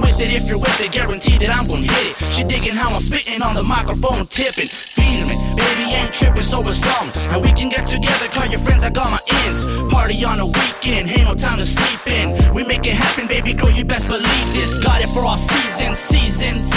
With it if you're with it, guarantee that I'm gonna hit it. She digging how I'm spitting on the microphone, tipping, feeding me. Baby ain't tripping, so it's some. And we can get together, call your friends, I got my ends. Party on a weekend, ain't no time to sleep in. We make it happen, baby girl, you best believe this. Got it for all seasons, seasons.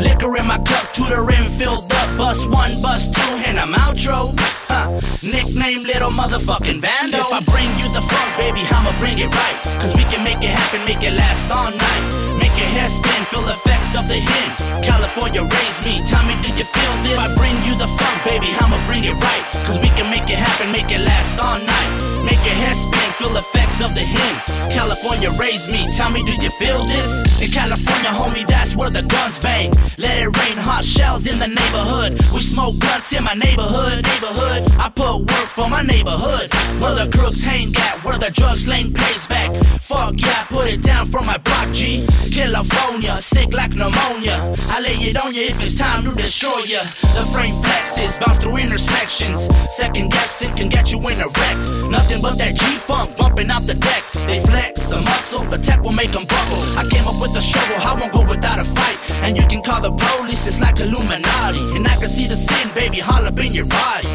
Liquor in my cup to the rim filled up. Bus one, bus two, and I'm outro. Huh. Nickname little motherfucking Vando. If I bring you the funk, baby, I'ma bring it right. Cause we can make it happen, make it last all night. Your head spin, feel effects of the hint. California raised me, tell me, do you feel this? If I bring you the funk, baby, I'ma bring it right. Cause we can make it happen, make it last all night. Make your head spin, feel effects of the hint. California raised me, tell me, do you feel this? In California, homie, that's where the guns bang. Let it rain, hot shells in the neighborhood. We smoke blunts in my neighborhood, neighborhood. I put work for my neighborhood. Where the crooks hang at, where the drug sling pays back. Fuck yeah, I put it down for my block G. California, sick like pneumonia. I lay it on you if it's time to destroy ya. The frame flexes, bounce through intersections. Second guessing can get you in a wreck. Nothing but that G funk bumping out the deck. They flex a muscle, the tech will make them buckle. I came up with the struggle, I won't go without a fight. And you can call the police, it's like Illuminati. And I can see the sin, baby, holla up in your body.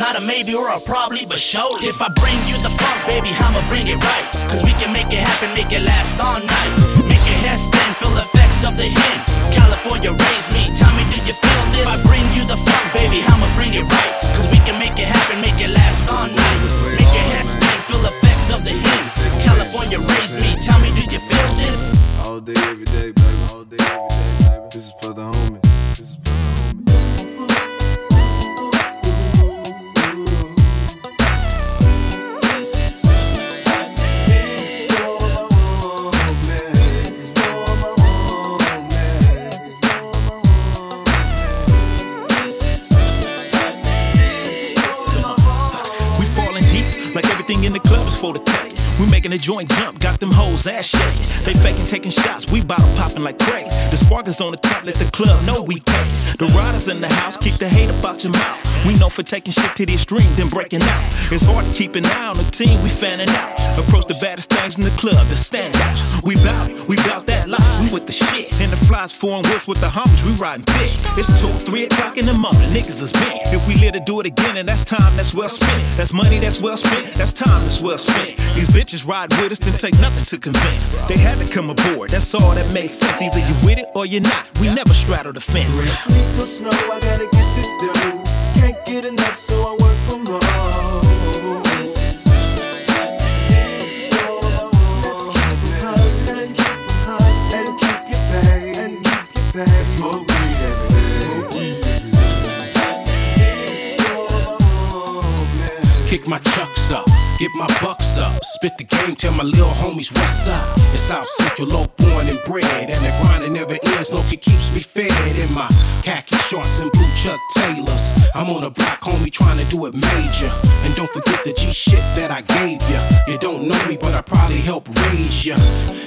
Not a maybe or a probably, but surely. If I bring you the funk, baby, I'ma bring it right. Cause we can make it happen, make it last all night. Head feel effects of the hint. California raised me, tell me, do you feel this? If I bring you the funk, baby, I'ma bring it right. Cause we can make it happen, make it last all night. Make your head spin, feel effects of the hint. California raised me, tell me, do you feel this? All day, every day, baby. All day, every day, baby. This is for the homie. Joint jump, got them hoes ass shaking. They faking taking shots, we bottle popping like crazy. The spark is on the top, let the club know we take. The riders in the house, keep the hate about your mouth. We know for taking shit to the extreme, then breaking out. It's hard to keep an eye on the team, we fanning out. Approach the baddest things in the club, the standouts. We bout it, we bout that life, we with the shit. And the flies foreign wheels with the homies, we riding thick. It's two, three o'clock in the morning, niggas is bent. If we live to do it again, and that's time that's well spent. That's money that's well spent, that's time that's well spent. These bitches ride with us, didn't take nothing to convince. They had to come aboard, that's all that made sense. Either you with it or you're not. We never straddle the fence. Sleep or snow, I gotta get this dough. Tell my little homies what's up. It's South Central, low born and bred. And the grind never ends, no it keeps me fed. My khaki shorts and blue Chuck Taylors. I'm on a block, homie, trying to do it major. And don't forget the G shit that I gave ya. You don't know me, but I probably helped raise ya.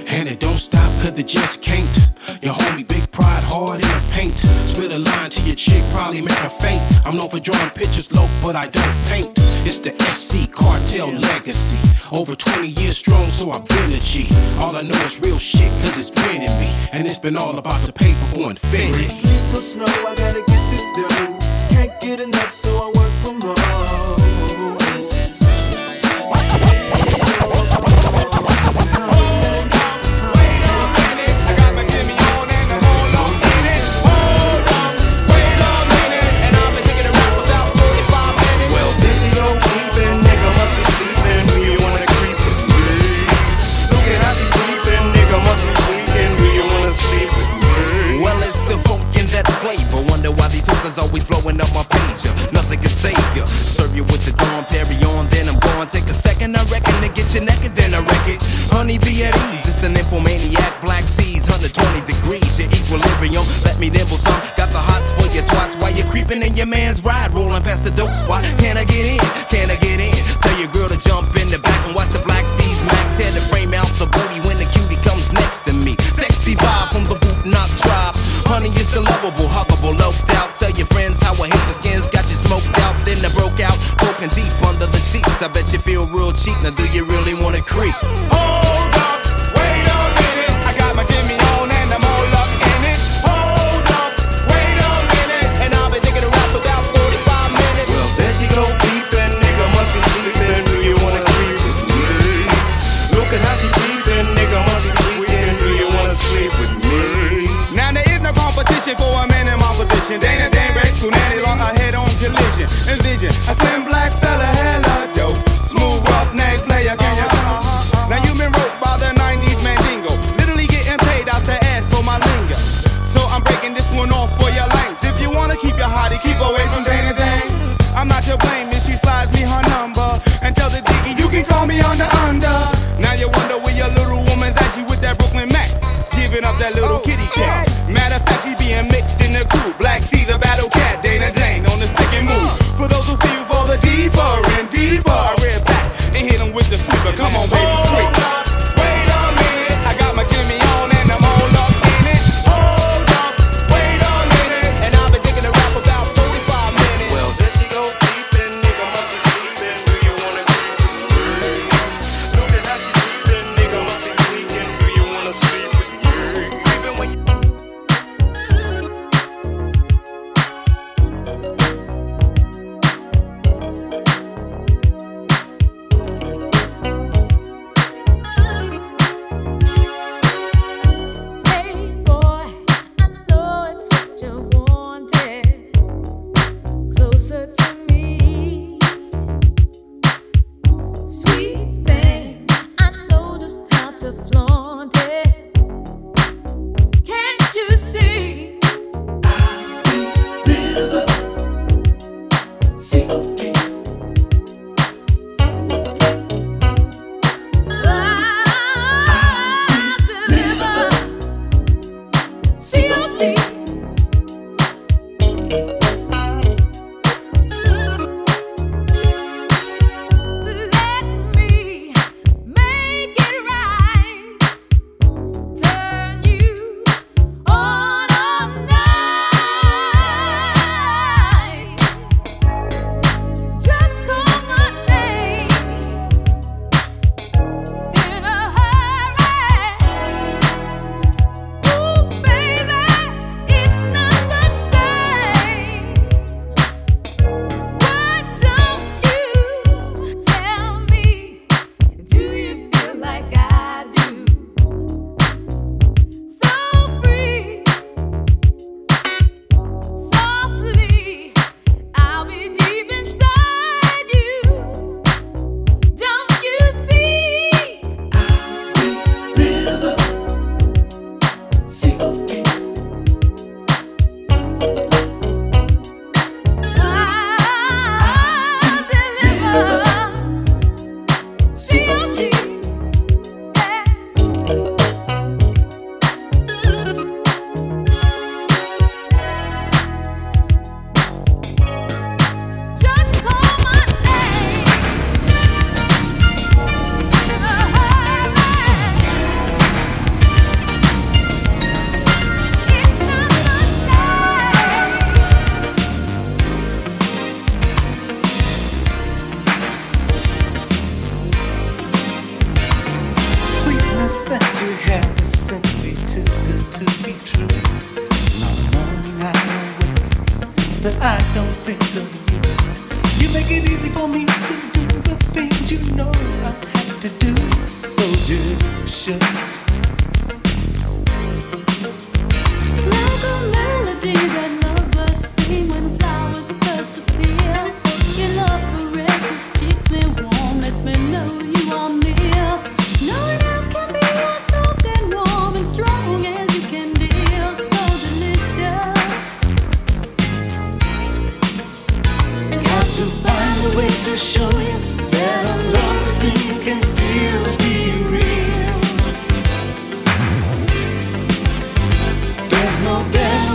And it don't stop, cause it just can't. Your homie, big pride, hard in the paint. Spit a line to your chick, probably make her faint. I'm known for drawing pictures low, but I don't paint. It's the SC cartel legacy. Over 20 years strong, so I've been a G. All I know is real shit, cause it's been in me. And it's been all about the paper for infinity. Or snow, I gotta get this dough. Can't get enough, so I real cheap. Now do you really wanna creep?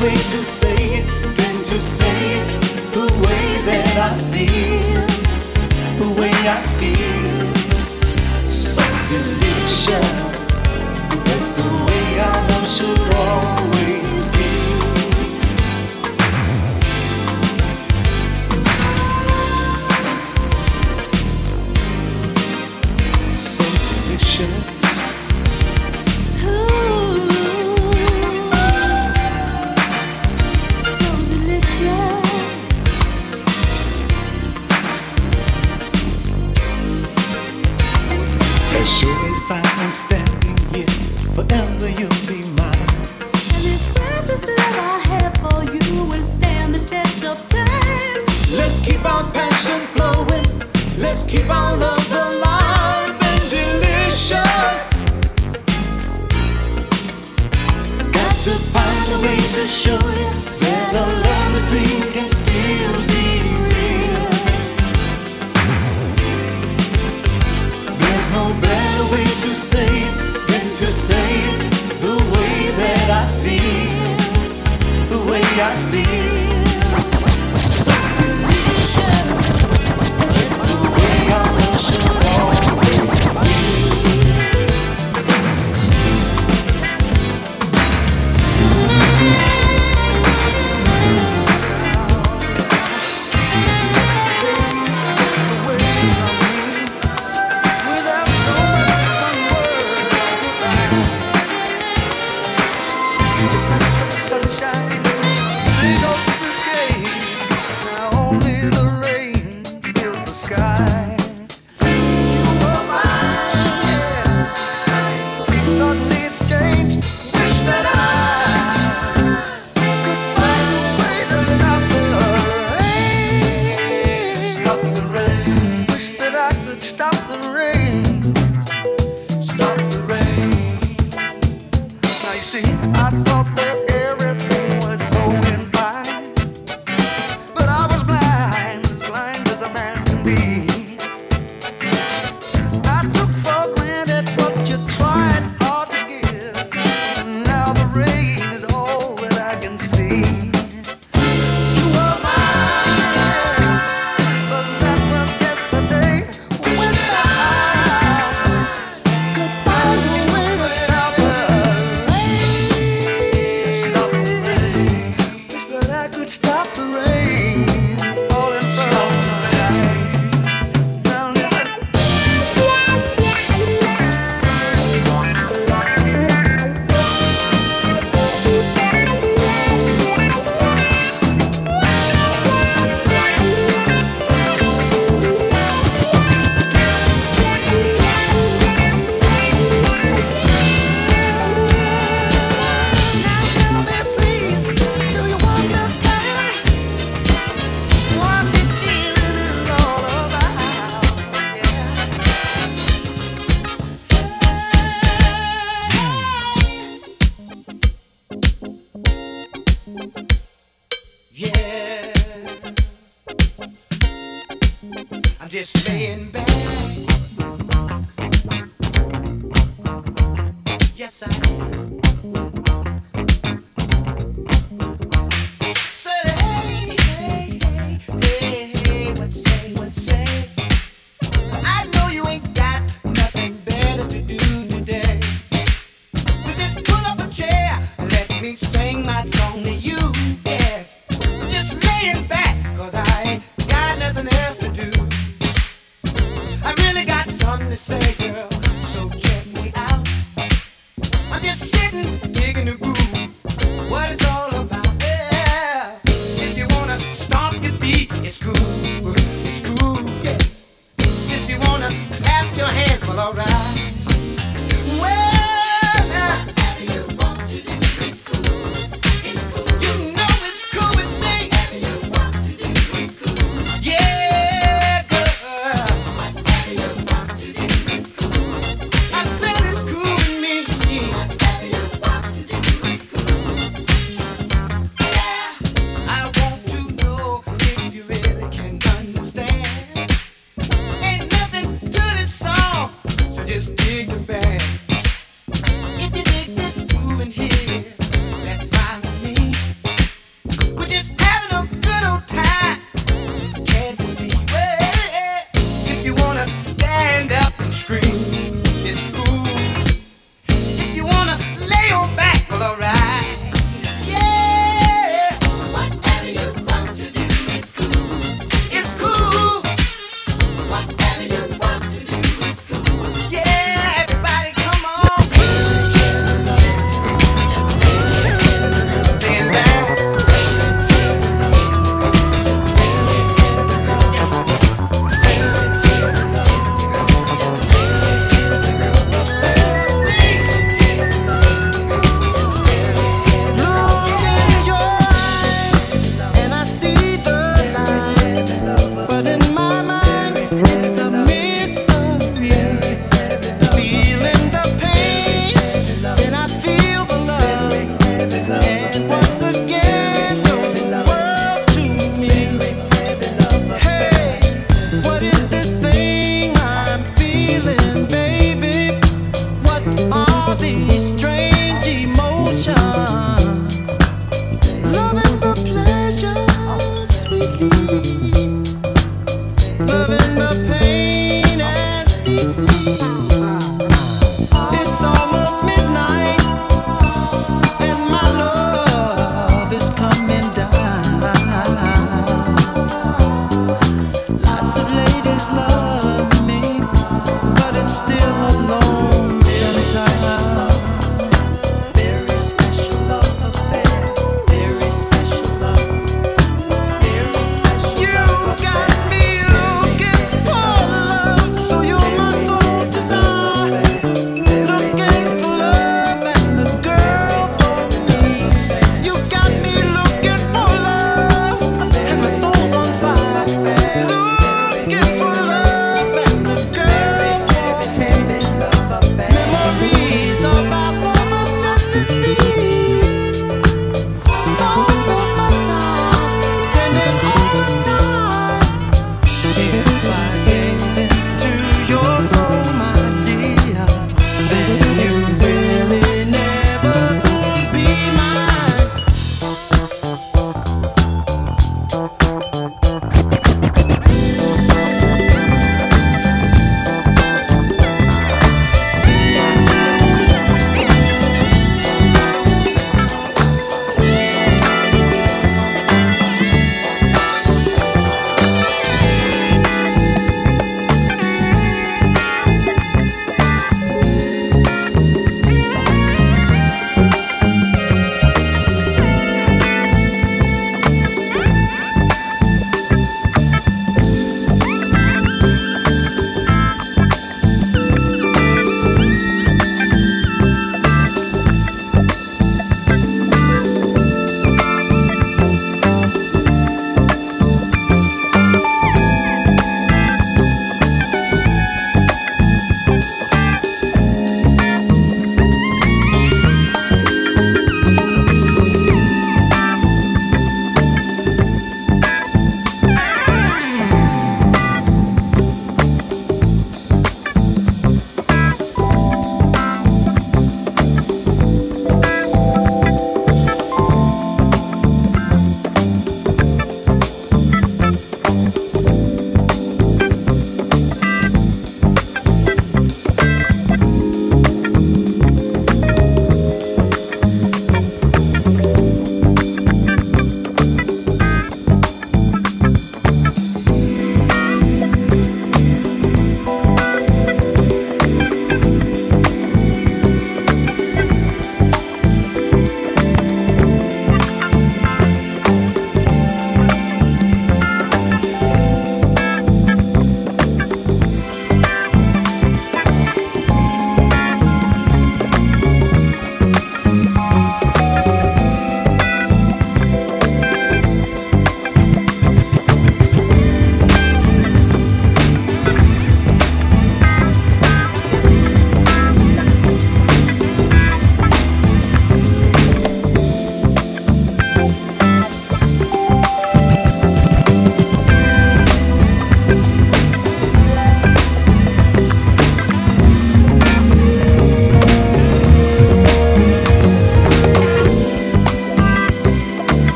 way to say it than to say it the way that I feel, the way I feel. So delicious. That's the way I love should always.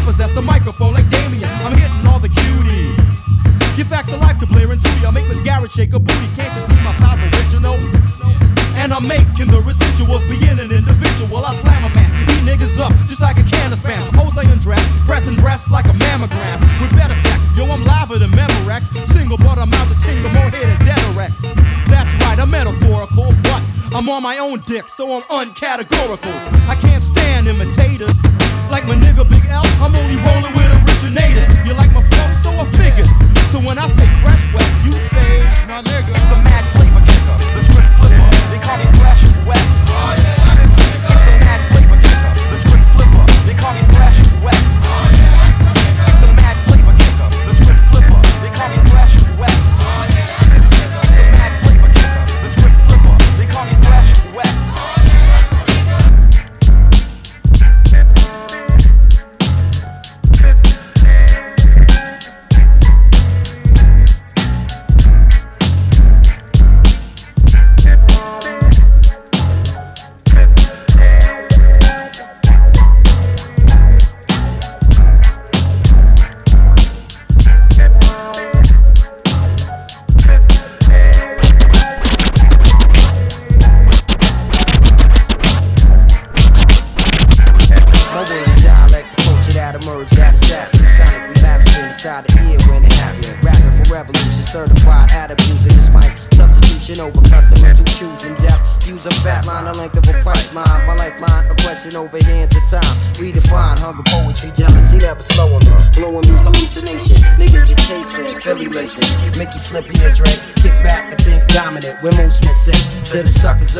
I possess the microphone like Damien. I'm hitting all the cuties. Give facts of life to Blair and Tootie. I make Miss Garrett shake her booty. Can't you see my style's original? And I'm making the residuals be in an individual. I slam a niggas up just like a can of spam. Jose undressed, pressing breasts like a mammogram. With better sex, yo, I'm liver than Memorex. Single, but I'm out to tingle more here than Denorex. That's right, I'm metaphorical, but I'm on my own dick, so I'm uncategorical. I can't stand imitators. Like my nigga Big L, I'm only rolling with originators. You like my flow, so I figured. So when I say Fresh West, you say That's my nigga. It's the mad flavor kicker, the script flipper. They call me Fresh West. Oh, yeah.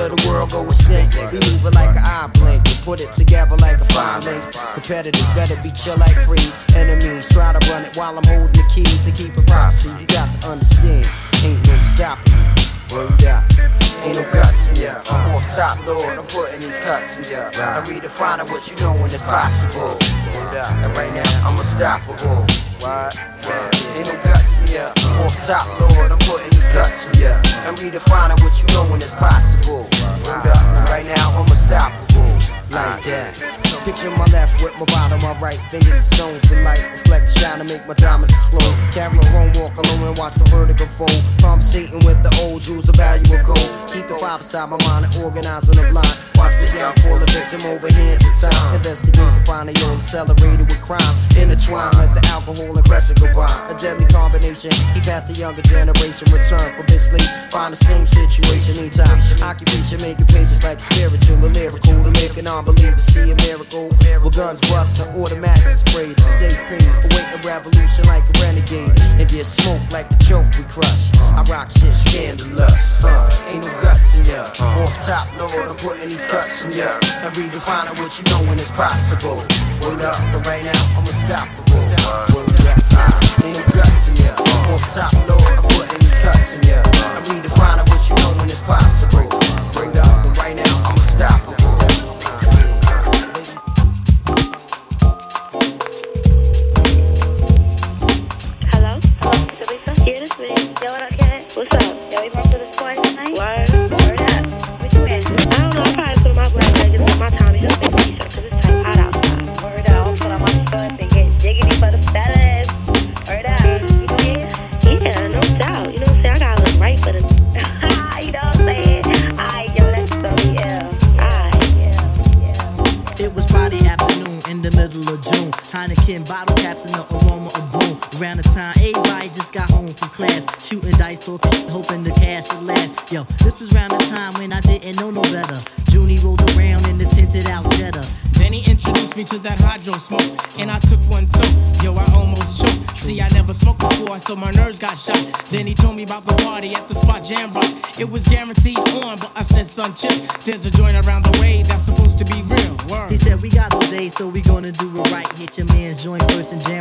Of the world go extinct. We move it like an eye blink. We put it together like a fine link. Competitors better be chill like freeze. Enemies try to run it while I'm holding the keys to keep it prophecy. You got to understand, ain't no stopping. me. Word up, ain't no guts in ya. I'm off top, Lord, I'm putting these cuts in ya. I'm redefining what you know when it's possible. Word up, and right now I'm unstoppable. What? Ain't no guts in ya. I'm off top, Lord, I'm putting these guts in ya. I'm redefining what you know when it's possible. Right now I'm unstoppable. Like that. Picture my left with my bottom, my right. Fingers and stones, the light reflect, shine to make my diamonds explode. Carry walk alone and watch the vertical fold. Conversating with the old Jews, the value of gold. Keep the five beside my mind and organize on the blind. Watch the young fall a victim over hands of time. Investigate and find the old accelerated with crime. Intertwine, let the alcohol and crescent combine. A deadly combination. He passed the younger generation, return from Find the same situation anytime. Occupation making pages like a spiritual or lyrical. To make an unbeliever see a miracle. With guns bust and automatic spray to stay paid. Awaiting revolution like a renegade. And get smoked like the choke we crush. I rock shit scandalous. Uh, ain't no guts in ya. Off top, Lord, I'm putting these cuts in ya. And redefining what you know when it's possible. Word up, but right now I'm unstoppable. Ain't no guts in ya. Off top, Lord, I'm putting cuts in ya. And redefining what you know when it's possible. Word up, but right now I'm unstoppable. Hello? Teresa? Yeah, this me. Yo, what up, cat? What's up? Yo, you want to the party tonight? Word. Word up. What you in? I don't know. I probably put on my black leg. Just my Tommy Hilfiger Shooting dice, talking shit, hoping the cash would last. Yo, this was around the time when I didn't know no better. Junie rolled around in the tinted out Jetta. Then he introduced me to that hydro smoke, and I took one too. Yo, I almost choked. See, I never smoked before, so my nerves got shot. Then he told me about the party at the spot Jam Rock. It was guaranteed on, but I said, son, chill. There's a joint around the way that's supposed to be real. Word. He said, We got all day, so we gonna do it right. Hit your man's joint first and jam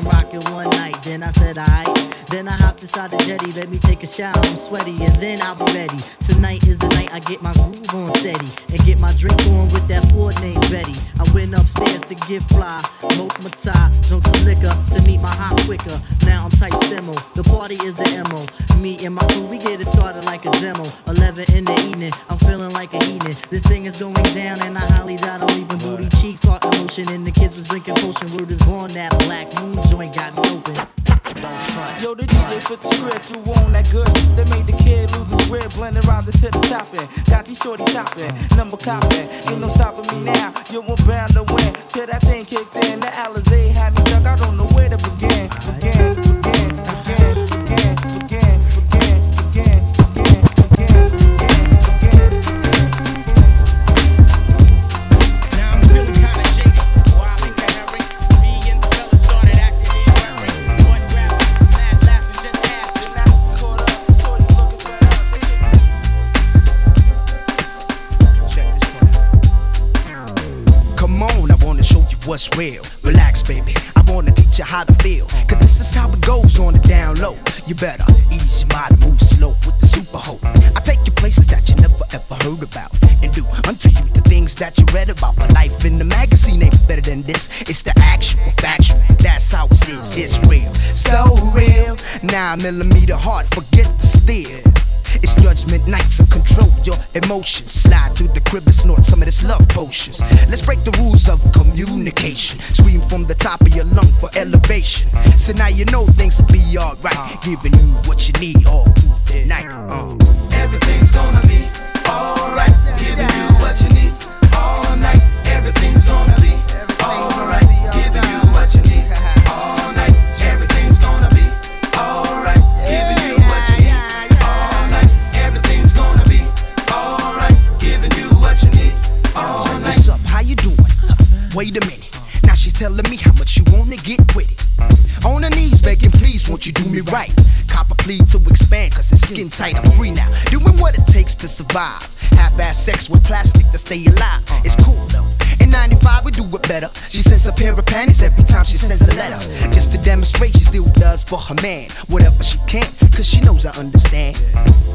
let me take a shower. I'm sweaty, and then I'll be ready. Tonight is the night I get my groove on steady and get my drink on with that Ford named Betty. I went upstairs to get fly, smoke my tie, drunk some liquor to meet my hot quicker. Now I'm tight stemo. The party is the MO. Me and my crew, we get it started like a demo. 11 in the evening, I'm feeling like a heathen. This thing is going down, and I highly doubt I'm leaving booty cheeks, heart emotion. And the kids was drinking potion. Word is born, that black moon joint got me open. Yo, the DJ put the script through on that good that made the kid lose his grip. Blending around the tip topping. Got these shorties topping, number copping. Ain't no stopping me now. Yo, I'm bound to win. Till that thing kicked in, the Alizé had me stuck. I don't know where to begin. Begin, begin, begin, what's real. Relax, baby. I wanna teach you how to feel. Cause this is how it goes on the down low. You better ease your mind, move slow with the super hope. I take you places that you never ever heard about. And do unto you the things that you read about. But life in the magazine ain't better than this. It's the actual, factual. That's how it is. It's real. So real. Nine millimeter heart, forget the steel. It's judgment night, so control your emotions. Slide through the crib and snort some of this love potions. Let's break the rules of communication. Scream from the top of your lung for elevation. So now you know things will be alright. Giving you what you need all through the night. Uh. Everything's gonna be Wait a minute. Now she's telling me how much you wanna get with it. On her knees, begging, please, won't you do me right? Cop a plea to expand, cause it's skin tight. I'm free now. Doing what it takes to survive. Half ass sex with plastic to stay alive. It's cool though. In 95, we do it better. She sends a pair of panties every time she sends a letter. Just to demonstrate she still does for her man. Whatever she can, cause she knows I understand.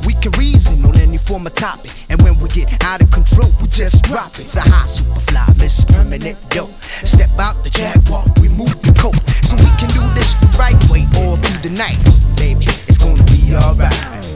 We can reason on any form of topic when we get out of control, we just drop it. It's a high superfly, miss permanent dope. Step out the jackpot, we move the coat. So we can do this the right way all through the night. Baby, it's gonna be alright.